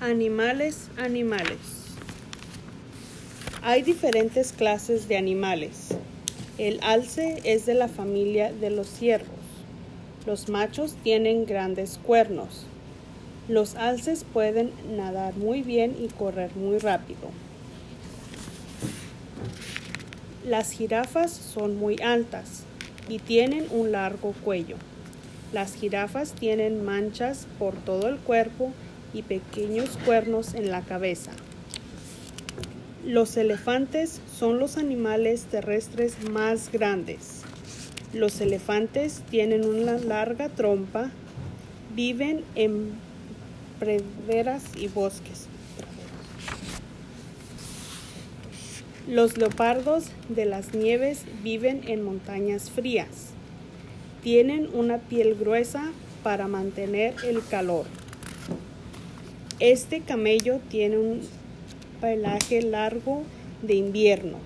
Animales, animales. Hay diferentes clases de animales. El alce es de la familia de los ciervos. Los machos tienen grandes cuernos. Los alces pueden nadar muy bien y correr muy rápido. Las jirafas son muy altas y tienen un largo cuello. Las jirafas tienen manchas por todo el cuerpo y pequeños cuernos en la cabeza. Los elefantes son los animales terrestres más grandes. Los elefantes tienen una larga trompa, viven en praderas y bosques. Los leopardos de las nieves viven en montañas frías. Tienen una piel gruesa para mantener el calor. Este camello tiene un pelaje largo de invierno.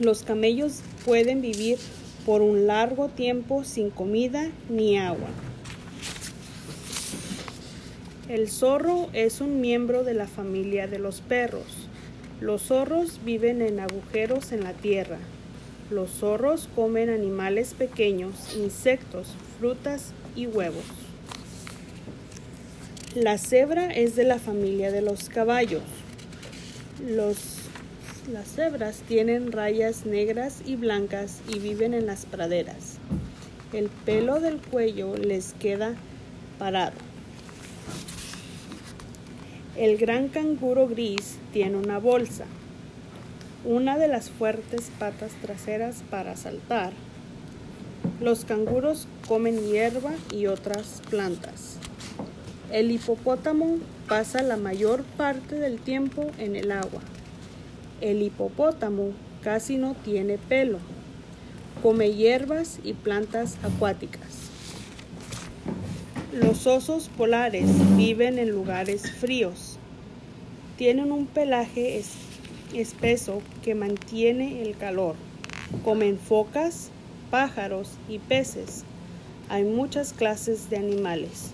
Los camellos pueden vivir por un largo tiempo sin comida ni agua. El zorro es un miembro de la familia de los perros. Los zorros viven en agujeros en la tierra. Los zorros comen animales pequeños, insectos, frutas y huevos. La cebra es de la familia de los caballos. Los, las cebras tienen rayas negras y blancas y viven en las praderas. El pelo del cuello les queda parado. El gran canguro gris tiene una bolsa, una de las fuertes patas traseras para saltar. Los canguros comen hierba y otras plantas. El hipopótamo pasa la mayor parte del tiempo en el agua. El hipopótamo casi no tiene pelo. Come hierbas y plantas acuáticas. Los osos polares viven en lugares fríos. Tienen un pelaje espeso que mantiene el calor. Comen focas, pájaros y peces. Hay muchas clases de animales.